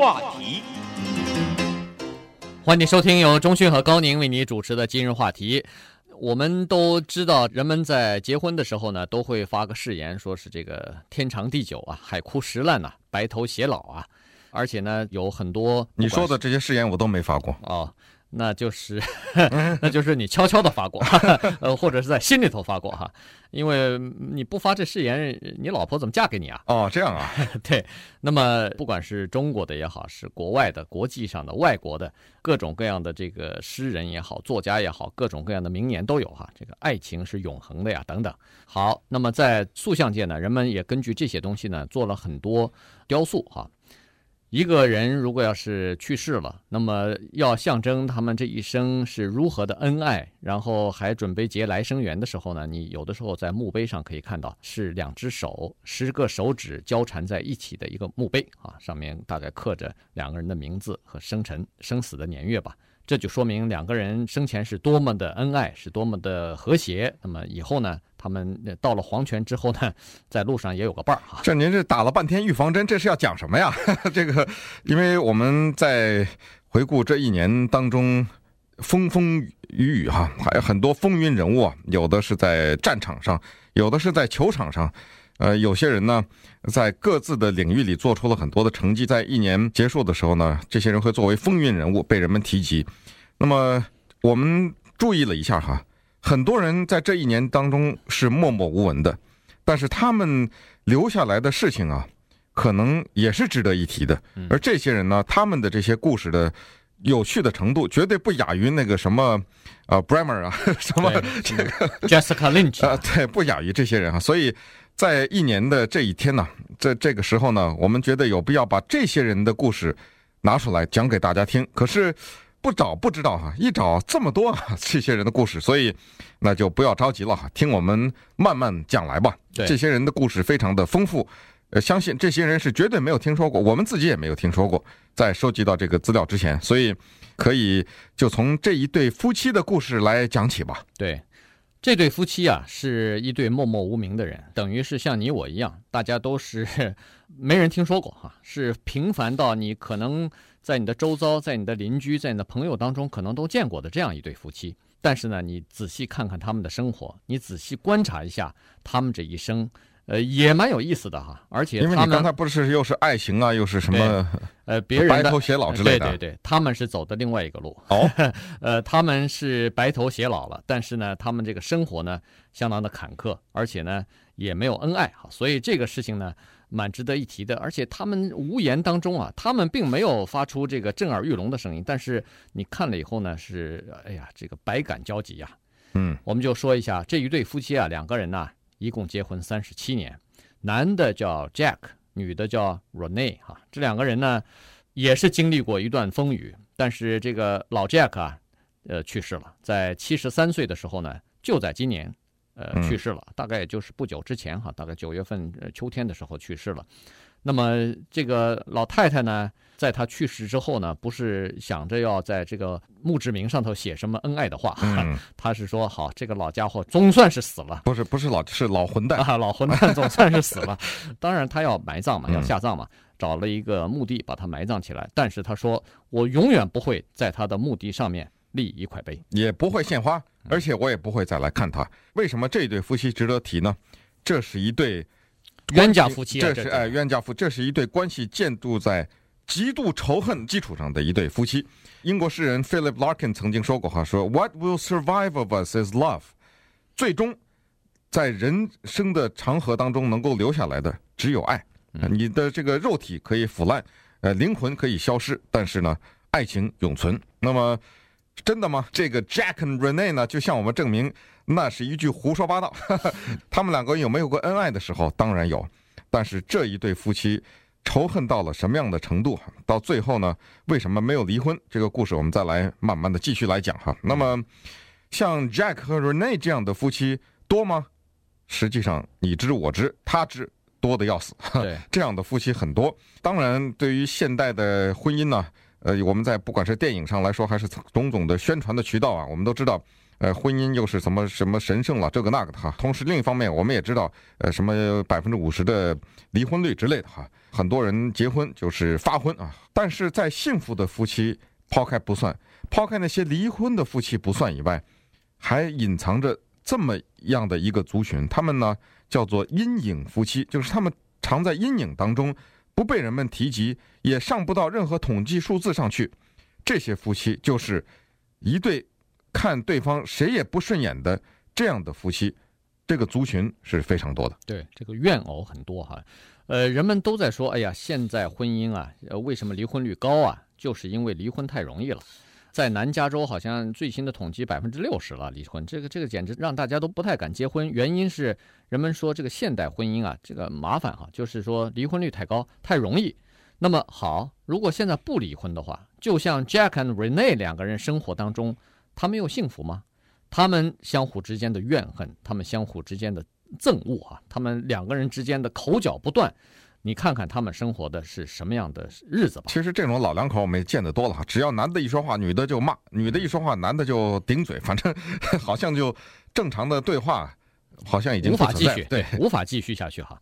话题。欢迎收听由中讯和高宁为你主持的今日话题。我们都知道，人们在结婚的时候呢，都会发个誓言，说是这个天长地久啊，海枯石烂呐，白头偕老啊。而且呢，有很多你说的这些誓言我都没发过哦。那就是，那就是你悄悄的发过，呃，或者是在心里头发过哈，因为你不发这誓言，你老婆怎么嫁给你啊？哦，这样啊，对。那么不管是中国的也好，是国外的、国际上的、外国的，各种各样的这个诗人也好、作家也好，各种各样的名言都有哈。这个爱情是永恒的呀，等等。好，那么在塑像界呢，人们也根据这些东西呢，做了很多雕塑哈。一个人如果要是去世了，那么要象征他们这一生是如何的恩爱，然后还准备结来生缘的时候呢，你有的时候在墓碑上可以看到是两只手，十个手指交缠在一起的一个墓碑啊，上面大概刻着两个人的名字和生辰、生死的年月吧。这就说明两个人生前是多么的恩爱，是多么的和谐。那么以后呢，他们到了黄泉之后呢，在路上也有个伴儿哈。这您这打了半天预防针，这是要讲什么呀？这个，因为我们在回顾这一年当中，风风雨雨哈，还有很多风云人物啊，有的是在战场上，有的是在球场上。呃，有些人呢，在各自的领域里做出了很多的成绩，在一年结束的时候呢，这些人会作为风云人物被人们提及。那么我们注意了一下哈，很多人在这一年当中是默默无闻的，但是他们留下来的事情啊，可能也是值得一提的。而这些人呢，他们的这些故事的有趣的程度，绝对不亚于那个什么呃，Bremer 啊，什么 这个 Jessica Lynch 啊，对，不亚于这些人啊，所以。在一年的这一天呢，在这个时候呢，我们觉得有必要把这些人的故事拿出来讲给大家听。可是不找不知道哈，一找这么多 这些人的故事，所以那就不要着急了哈，听我们慢慢讲来吧。这些人的故事非常的丰富，呃，相信这些人是绝对没有听说过，我们自己也没有听说过，在收集到这个资料之前，所以可以就从这一对夫妻的故事来讲起吧。对。这对夫妻啊，是一对默默无名的人，等于是像你我一样，大家都是 没人听说过哈，是平凡到你可能在你的周遭、在你的邻居、在你的朋友当中可能都见过的这样一对夫妻。但是呢，你仔细看看他们的生活，你仔细观察一下他们这一生。呃，也蛮有意思的哈，而且他们因为你刚才不是又是爱情啊，又是什么 呃别人白头偕老之类的，对对对，他们是走的另外一个路哦，呃，他们是白头偕老了，但是呢，他们这个生活呢相当的坎坷，而且呢也没有恩爱哈，所以这个事情呢蛮值得一提的，而且他们无言当中啊，他们并没有发出这个震耳欲聋的声音，但是你看了以后呢，是哎呀，这个百感交集呀，嗯，我们就说一下这一对夫妻啊，两个人呢。一共结婚三十七年，男的叫 Jack，女的叫 Renee 哈，这两个人呢，也是经历过一段风雨。但是这个老 Jack 啊，呃，去世了，在七十三岁的时候呢，就在今年，呃，去世了，大概也就是不久之前哈，大概九月份秋天的时候去世了。那么这个老太太呢，在她去世之后呢，不是想着要在这个墓志铭上头写什么恩爱的话，嗯，她是说好，这个老家伙总算是死了，不是不是老是老混蛋啊，老混蛋 总算是死了。当然他要埋葬嘛，要下葬嘛，找了一个墓地把他埋葬起来。但是他说，我永远不会在他的墓地上面立一块碑，也不会献花，而且我也不会再来看他。为什么这对夫妻值得提呢？这是一对。冤家夫妻，这是哎，冤家夫，这是一对关系建筑在极度仇恨基础上的一对夫妻。英国诗人 Philip Larkin 曾经说过话，说 What will survive of us is love。最终，在人生的长河当中能够留下来的只有爱。你的这个肉体可以腐烂，呃，灵魂可以消失，但是呢，爱情永存。那么。真的吗？这个 Jack and Renee 呢，就向我们证明那是一句胡说八道。他们两个有没有过恩爱的时候？当然有。但是这一对夫妻仇恨到了什么样的程度？到最后呢，为什么没有离婚？这个故事我们再来慢慢的继续来讲哈。那么，像 Jack 和 Renee 这样的夫妻多吗？实际上你知我知他知，多的要死。对，这样的夫妻很多。当然，对于现代的婚姻呢。呃，我们在不管是电影上来说，还是种种的宣传的渠道啊，我们都知道，呃，婚姻又是什么什么神圣了，这个那个的哈。同时，另一方面，我们也知道，呃，什么百分之五十的离婚率之类的哈。很多人结婚就是发婚啊，但是在幸福的夫妻抛开不算，抛开那些离婚的夫妻不算以外，还隐藏着这么样的一个族群，他们呢叫做阴影夫妻，就是他们常在阴影当中，不被人们提及，也上不到任何统计数字上去。这些夫妻就是一对看对方谁也不顺眼的这样的夫妻，这个族群是非常多的。对，这个怨偶很多哈。呃，人们都在说，哎呀，现在婚姻啊，呃，为什么离婚率高啊？就是因为离婚太容易了。在南加州，好像最新的统计百分之六十了离婚，这个这个简直让大家都不太敢结婚。原因是人们说这个现代婚姻啊，这个麻烦哈，就是说离婚率太高，太容易。那么好，如果现在不离婚的话，就像 Jack and Rene 两个人生活当中，他们又幸福吗？他们相互之间的怨恨，他们相互之间的憎恶啊，他们两个人之间的口角不断。你看看他们生活的是什么样的日子吧。其实这种老两口我们也见得多了哈，只要男的一说话，女的就骂；女的一说话，男的就顶嘴。反正 好像就正常的对话，好像已经无法继续，对，无法继续下去哈。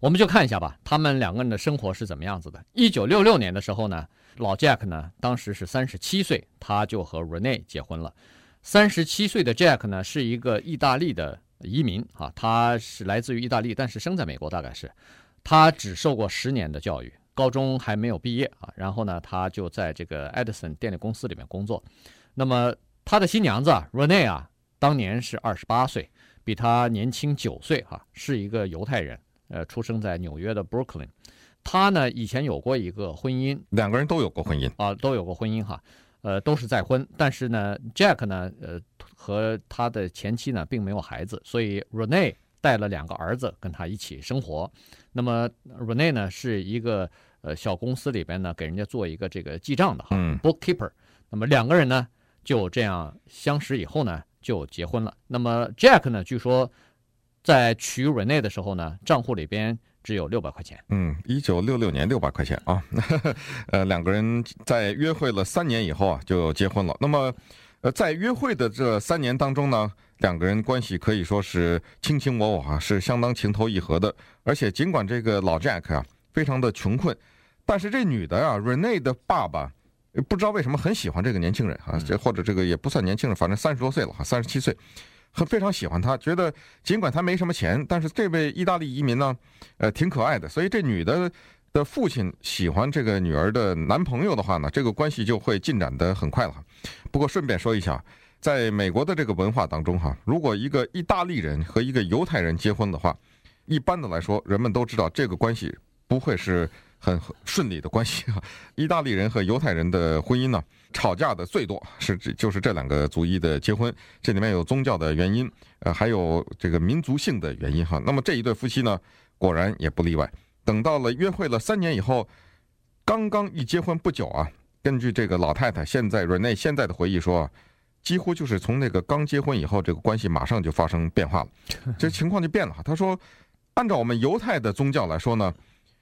我们就看一下吧，他们两个人的生活是怎么样子的。一九六六年的时候呢，老 Jack 呢，当时是三十七岁，他就和 Renee 结婚了。三十七岁的 Jack 呢，是一个意大利的移民啊，他是来自于意大利，但是生在美国，大概是。他只受过十年的教育，高中还没有毕业啊。然后呢，他就在这个 Edison 电力公司里面工作。那么他的新娘子 Renee 啊，当年是二十八岁，比他年轻九岁哈，是一个犹太人，呃，出生在纽约的 Brooklyn。他呢以前有过一个婚姻，两个人都有过婚姻啊，都有过婚姻哈，呃，都是再婚。但是呢，Jack 呢，呃，和他的前妻呢并没有孩子，所以 Renee 带了两个儿子跟他一起生活。那么 Renee 呢是一个呃小公司里边呢给人家做一个这个记账的哈，bookkeeper。那么两个人呢就这样相识以后呢就结婚了。那么 Jack 呢据说在娶 Renee 的时候呢账户里边只有六百块钱。嗯，一九六六年六百块钱啊，呃两个人在约会了三年以后啊就结婚了。那么呃在约会的这三年当中呢。两个人关系可以说是卿卿我我啊，是相当情投意合的。而且尽管这个老 Jack 啊非常的穷困，但是这女的啊 Renee 的爸爸不知道为什么很喜欢这个年轻人啊，这或者这个也不算年轻人，反正三十多岁了哈，三十七岁，很非常喜欢他，觉得尽管他没什么钱，但是这位意大利移民呢，呃挺可爱的，所以这女的的父亲喜欢这个女儿的男朋友的话呢，这个关系就会进展得很快了。不过顺便说一下。在美国的这个文化当中，哈，如果一个意大利人和一个犹太人结婚的话，一般的来说，人们都知道这个关系不会是很顺利的关系哈。意大利人和犹太人的婚姻呢，吵架的最多是指就是这两个族裔的结婚，这里面有宗教的原因，呃，还有这个民族性的原因哈。那么这一对夫妻呢，果然也不例外。等到了约会了三年以后，刚刚一结婚不久啊，根据这个老太太现在 Rene 现在的回忆说。几乎就是从那个刚结婚以后，这个关系马上就发生变化了，这情况就变了。他说，按照我们犹太的宗教来说呢，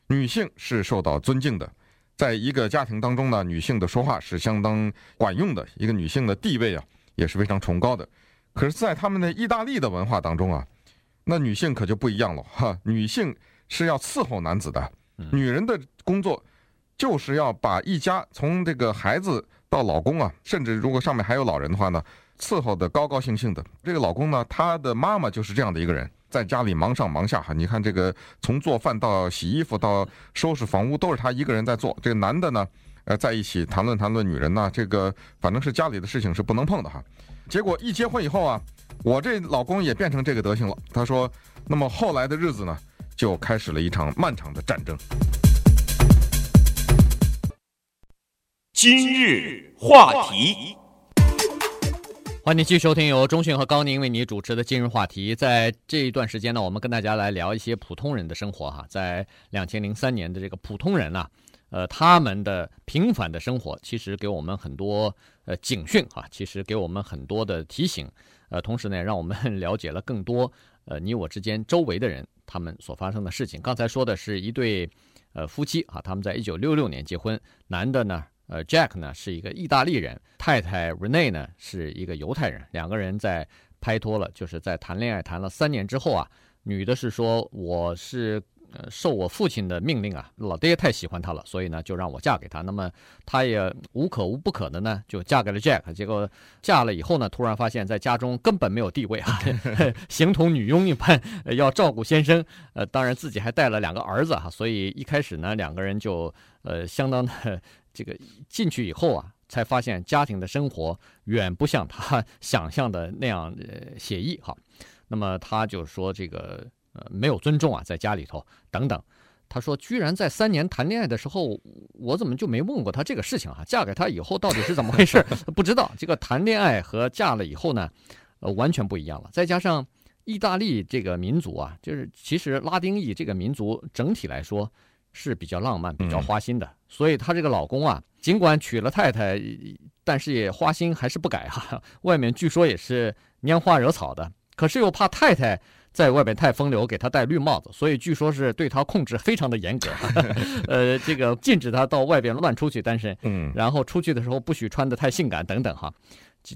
女性是受到尊敬的，在一个家庭当中呢，女性的说话是相当管用的，一个女性的地位啊也是非常崇高的。可是，在他们的意大利的文化当中啊，那女性可就不一样了哈，女性是要伺候男子的，女人的工作就是要把一家从这个孩子。到老公啊，甚至如果上面还有老人的话呢，伺候的高高兴兴的。这个老公呢，他的妈妈就是这样的一个人，在家里忙上忙下哈。你看这个从做饭到洗衣服到收拾房屋，都是他一个人在做。这个男的呢，呃，在一起谈论谈论女人呢，这个反正是家里的事情是不能碰的哈。结果一结婚以后啊，我这老公也变成这个德行了。他说，那么后来的日子呢，就开始了一场漫长的战争。今日话题，欢迎继续收听由中讯和高宁为你主持的今日话题。在这一段时间呢，我们跟大家来聊一些普通人的生活哈。在两千零三年的这个普通人啊，呃，他们的平凡的生活，其实给我们很多呃警讯哈，其实给我们很多的提醒，呃，同时呢，让我们了解了更多 呃你我之间周围的人他们所发生的事情。刚才说的是一对呃夫妻啊，他们在一九六六年结婚，男的呢。呃，Jack 呢是一个意大利人，太太 Rene 呢是一个犹太人，两个人在拍拖了，就是在谈恋爱谈了三年之后啊，女的是说我是。呃，受我父亲的命令啊，老爹太喜欢她了，所以呢，就让我嫁给他。那么，她也无可无不可的呢，就嫁给了 Jack。结果嫁了以后呢，突然发现，在家中根本没有地位啊，形同女佣一般，要照顾先生。呃，当然自己还带了两个儿子哈，所以一开始呢，两个人就呃相当的这个进去以后啊，才发现家庭的生活远不像他 想象的那样呃写意哈。那么他就说这个。呃，没有尊重啊，在家里头等等。他说，居然在三年谈恋爱的时候，我怎么就没问过他这个事情啊？嫁给他以后到底是怎么回事？不知道。这个谈恋爱和嫁了以后呢，呃，完全不一样了。再加上意大利这个民族啊，就是其实拉丁裔这个民族整体来说是比较浪漫、比较花心的。所以她这个老公啊，尽管娶了太太，但是也花心还是不改哈。外面据说也是拈花惹草的，可是又怕太太。在外边太风流，给他戴绿帽子，所以据说是对他控制非常的严格，呃，这个禁止他到外边乱出去单身，嗯，然后出去的时候不许穿的太性感等等哈。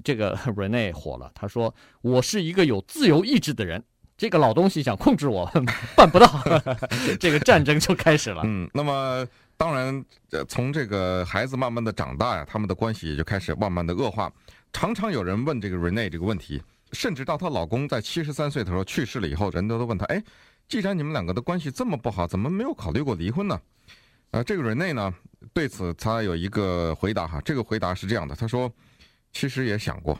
这个 Rene 火了，他说：“我是一个有自由意志的人，这个老东西想控制我，办不到。”这个战争就开始了。嗯，那么当然，从这个孩子慢慢的长大呀，他们的关系也就开始慢慢的恶化。常常有人问这个 Rene 这个问题。甚至到她老公在七十三岁的时候去世了以后，人都都问她：哎，既然你们两个的关系这么不好，怎么没有考虑过离婚呢？呃，这个 Renee 呢，对此他有一个回答哈，这个回答是这样的：他说，其实也想过，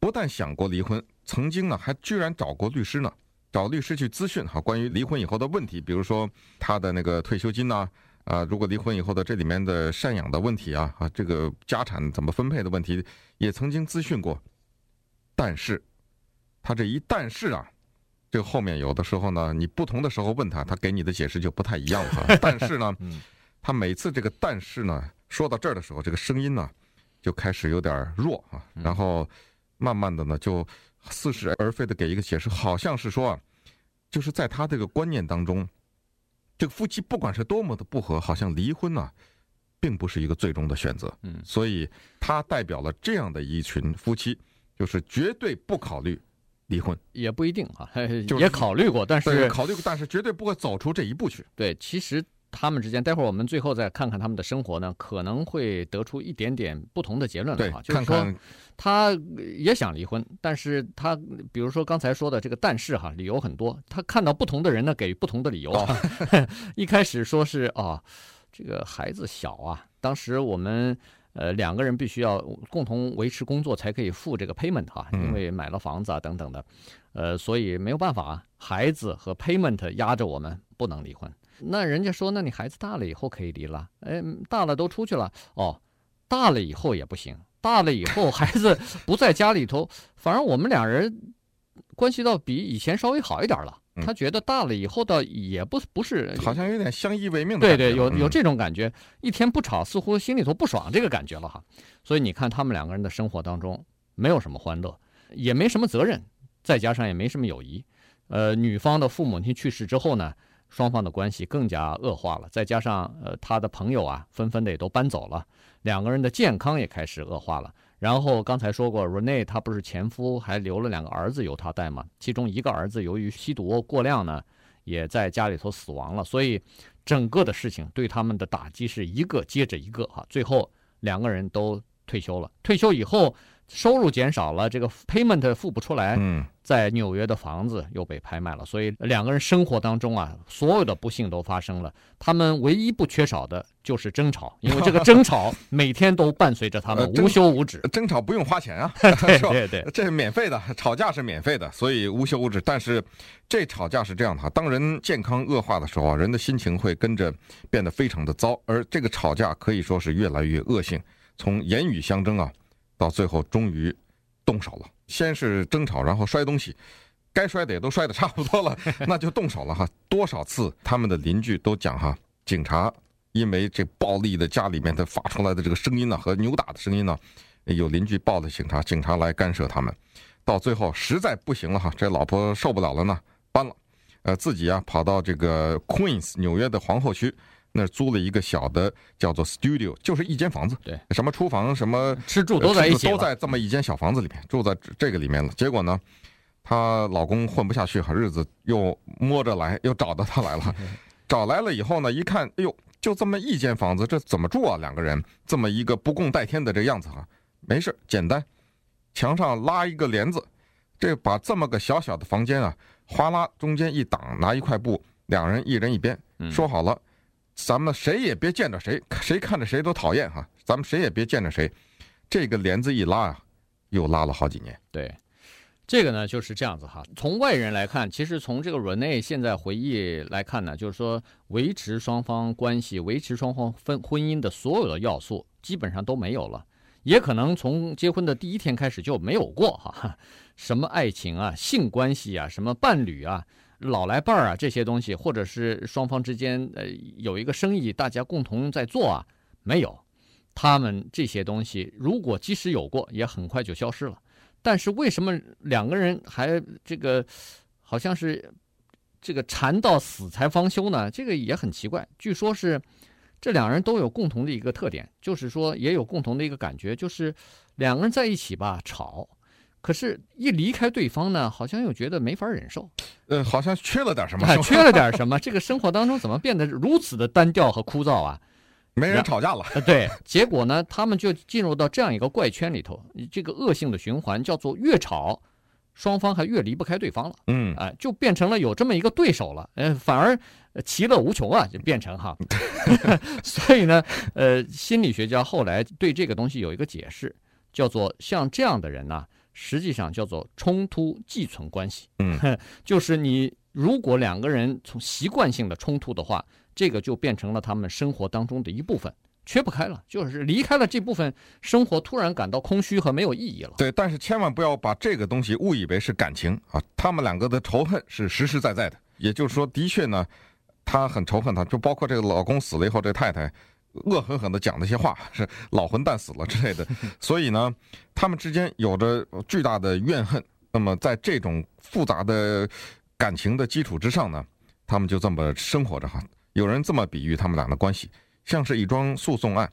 不但想过离婚，曾经呢还居然找过律师呢，找律师去咨询哈，关于离婚以后的问题，比如说他的那个退休金呐，啊，如果离婚以后的这里面的赡养的问题啊，啊，这个家产怎么分配的问题，也曾经咨询过，但是。他这一但是啊，这个后面有的时候呢，你不同的时候问他，他给你的解释就不太一样了哈。但是呢，他每次这个但是呢说到这儿的时候，这个声音呢就开始有点弱啊，然后慢慢的呢就似是而非的给一个解释，好像是说啊，就是在他这个观念当中，这个夫妻不管是多么的不和，好像离婚呢并不是一个最终的选择。嗯，所以他代表了这样的一群夫妻，就是绝对不考虑。离婚也不一定啊，也考虑过，但是考虑过，但是绝对不会走出这一步去。对，其实他们之间，待会儿我们最后再看看他们的生活呢，可能会得出一点点不同的结论来哈。就是说，他也想离婚，但是他比如说刚才说的这个但是哈，理由很多，他看到不同的人呢，给予不同的理由。哦、一开始说是啊、哦，这个孩子小啊，当时我们。呃，两个人必须要共同维持工作才可以付这个 payment 哈，因为买了房子啊等等的，呃，所以没有办法啊，孩子和 payment 压着我们不能离婚。那人家说，那你孩子大了以后可以离了，哎，大了都出去了，哦，大了以后也不行，大了以后孩子 不在家里头，反而我们俩人关系到比以前稍微好一点了。他觉得大了以后倒也不不是，好像有点相依为命的。对对，有有这种感觉，一天不吵，似乎心里头不爽这个感觉了哈。所以你看，他们两个人的生活当中没有什么欢乐，也没什么责任，再加上也没什么友谊。呃，女方的父母亲去世之后呢，双方的关系更加恶化了。再加上呃，他的朋友啊，纷纷的也都搬走了，两个人的健康也开始恶化了。然后刚才说过，Renee 她不是前夫还留了两个儿子由他带吗？其中一个儿子由于吸毒过量呢，也在家里头死亡了。所以整个的事情对他们的打击是一个接着一个哈。最后两个人都退休了，退休以后收入减少了，这个 payment 付不出来。嗯。在纽约的房子又被拍卖了，所以两个人生活当中啊，所有的不幸都发生了。他们唯一不缺少的就是争吵，因为这个争吵每天都伴随着他们 无休无止。争吵不用花钱啊，对对对，这是免费的，吵架是免费的，所以无休无止。但是这吵架是这样的哈，当人健康恶化的时候啊，人的心情会跟着变得非常的糟，而这个吵架可以说是越来越恶性，从言语相争啊，到最后终于动手了。先是争吵，然后摔东西，该摔的也都摔得差不多了，那就动手了哈。多少次他们的邻居都讲哈，警察因为这暴力的家里面他发出来的这个声音呢，和扭打的声音呢，有邻居报了警察，警察来干涉他们，到最后实在不行了哈，这老婆受不了了呢，搬了，呃，自己啊跑到这个 Queens 纽约的皇后区，那租了一个小的叫做 studio，就是一间房子，对，什么厨房、什么吃住都在一起，都在这么一间小房子里面，住在这个里面了。结果呢，她老公混不下去，好日子又摸着来，又找到她来了。找来了以后呢，一看，哎呦，就这么一间房子，这怎么住啊？两个人这么一个不共戴天的这样子哈，没事，简单，墙上拉一个帘子，这把这么个小小的房间啊，哗啦中间一挡，拿一块布，两人一人一边，说好了。咱们谁也别见着谁，谁看着谁都讨厌哈。咱们谁也别见着谁，这个帘子一拉啊，又拉了好几年。对，这个呢就是这样子哈。从外人来看，其实从这个 Rene 现在回忆来看呢，就是说维持双方关系、维持双方婚婚姻的所有的要素基本上都没有了，也可能从结婚的第一天开始就没有过哈。什么爱情啊、性关系啊、什么伴侣啊。老来伴儿啊，这些东西，或者是双方之间呃有一个生意，大家共同在做啊，没有，他们这些东西，如果即使有过，也很快就消失了。但是为什么两个人还这个好像是这个缠到死才方休呢？这个也很奇怪。据说是这两人都有共同的一个特点，就是说也有共同的一个感觉，就是两个人在一起吧，吵。可是，一离开对方呢，好像又觉得没法忍受。呃，好像缺了点什么，缺了点什么。这个生活当中怎么变得如此的单调和枯燥啊？没人吵架了。对，结果呢，他们就进入到这样一个怪圈里头，这个恶性的循环叫做越吵，双方还越离不开对方了。嗯，哎，就变成了有这么一个对手了。呃，反而其乐无穷啊，就变成哈。所以呢，呃，心理学家后来对这个东西有一个解释，叫做像这样的人呢。实际上叫做冲突寄存关系，嗯，就是你如果两个人从习惯性的冲突的话，这个就变成了他们生活当中的一部分，缺不开了。就是离开了这部分，生活突然感到空虚和没有意义了。对，但是千万不要把这个东西误以为是感情啊，他们两个的仇恨是实实在在的。也就是说，的确呢，他很仇恨他，就包括这个老公死了以后，这太太。恶狠狠地讲那些话，是老混蛋死了之类的，所以呢，他们之间有着巨大的怨恨。那么，在这种复杂的感情的基础之上呢，他们就这么生活着哈。有人这么比喻他们俩的关系，像是一桩诉讼案。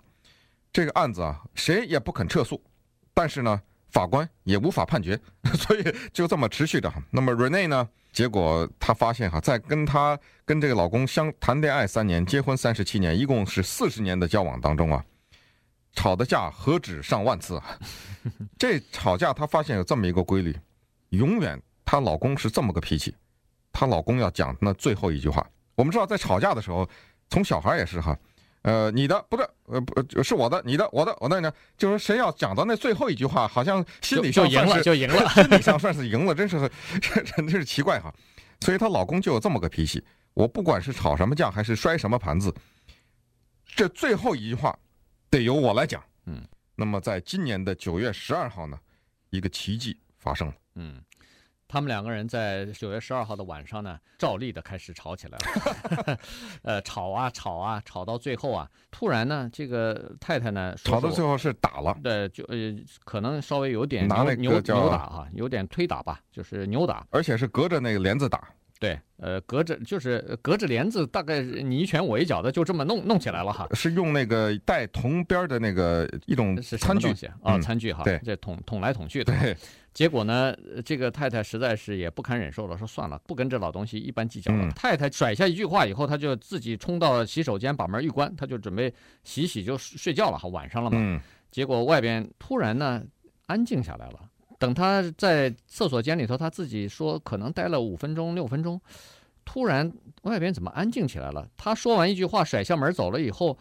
这个案子啊，谁也不肯撤诉，但是呢，法官也无法判决，所以就这么持续着。那么 Renee 呢？结果她发现哈，在跟她跟这个老公相谈恋爱三年，结婚三十七年，一共是四十年的交往当中啊，吵的架何止上万次啊！这吵架她发现有这么一个规律，永远她老公是这么个脾气，她老公要讲那最后一句话。我们知道在吵架的时候，从小孩也是哈。呃，你的不是，呃不是我的，你的我的我的呢，就是谁要讲到那最后一句话，好像心理上就赢了，就赢了，心理上算是赢了，真是 真真是奇怪哈。所以她老公就有这么个脾气，我不管是吵什么架还是摔什么盘子，这最后一句话得由我来讲。嗯，那么在今年的九月十二号呢，一个奇迹发生了。嗯。他们两个人在九月十二号的晚上呢，照例的开始吵起来了，呃，吵啊吵啊，吵到最后啊，突然呢，这个太太呢，吵到最后是打了，对，就呃，可能稍微有点拿那个扭扭打哈，有点推打吧，就是扭打，而且是隔着那个帘子打。对，呃，隔着就是隔着帘子，大概你一拳我一脚的，就这么弄弄起来了哈。是用那个带铜边的那个一种餐具啊、哦，餐具哈。对，这捅捅来捅去的。对。结果呢，这个太太实在是也不堪忍受了，说算了，不跟这老东西一般计较了。嗯、太太甩下一句话以后，她就自己冲到洗手间，把门一关，她就准备洗洗就睡觉了哈，晚上了嘛。嗯。结果外边突然呢，安静下来了。等他在厕所间里头，他自己说可能待了五分钟六分钟。突然，外边怎么安静起来了？他说完一句话，甩下门走了以后，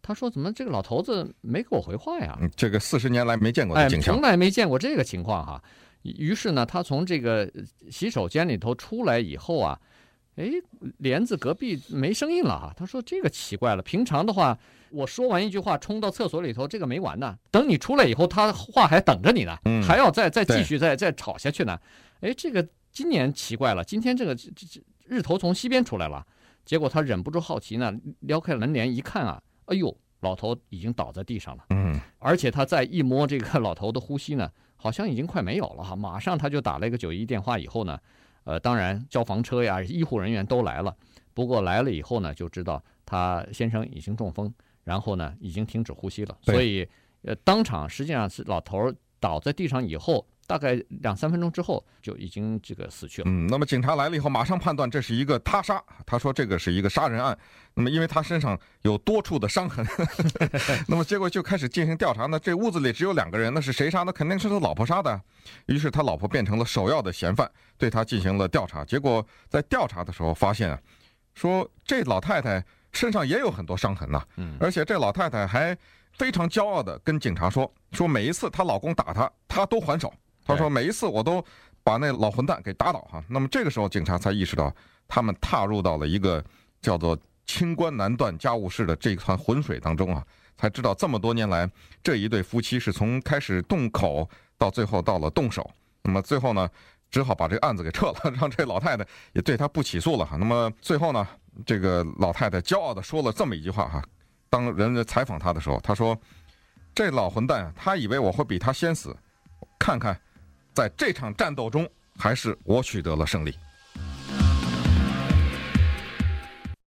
他说：“怎么这个老头子没给我回话呀？”这个四十年来没见过的景象，哎，从来没见过这个情况哈。于是呢，他从这个洗手间里头出来以后啊，哎，帘子隔壁没声音了哈。他说：“这个奇怪了，平常的话，我说完一句话，冲到厕所里头，这个没完呢。等你出来以后，他话还等着你呢，嗯、还要再再继续再再吵下去呢。哎，这个今年奇怪了，今天这个这这。”日头从西边出来了，结果他忍不住好奇呢，撩开门帘一看啊，哎呦，老头已经倒在地上了。嗯，而且他再一摸这个老头的呼吸呢，好像已经快没有了哈。马上他就打了一个九一一电话以后呢，呃，当然消防车呀、医护人员都来了。不过来了以后呢，就知道他先生已经中风，然后呢已经停止呼吸了，所以呃当场实际上是老头儿倒在地上以后，大概两三分钟之后就已经这个死去了。嗯，那么警察来了以后，马上判断这是一个他杀，他说这个是一个杀人案。那么因为他身上有多处的伤痕，那么结果就开始进行调查。那这屋子里只有两个人，那是谁杀的？肯定是他老婆杀的。于是他老婆变成了首要的嫌犯，对他进行了调查。结果在调查的时候发现啊，说这老太太身上也有很多伤痕呐、嗯，而且这老太太还非常骄傲地跟警察说，说每一次她老公打她，她都还手。她说每一次我都把那老混蛋给打倒哈。那么这个时候警察才意识到，他们踏入到了一个叫做清官难断家务事的这一团浑水当中啊，才知道这么多年来这一对夫妻是从开始动口到最后到了动手。那么最后呢，只好把这个案子给撤了，让这老太太也对他不起诉了哈。那么最后呢，这个老太太骄傲地说了这么一句话哈。当人家采访他的时候，他说：“这老混蛋，他以为我会比他先死，看看，在这场战斗中，还是我取得了胜利。”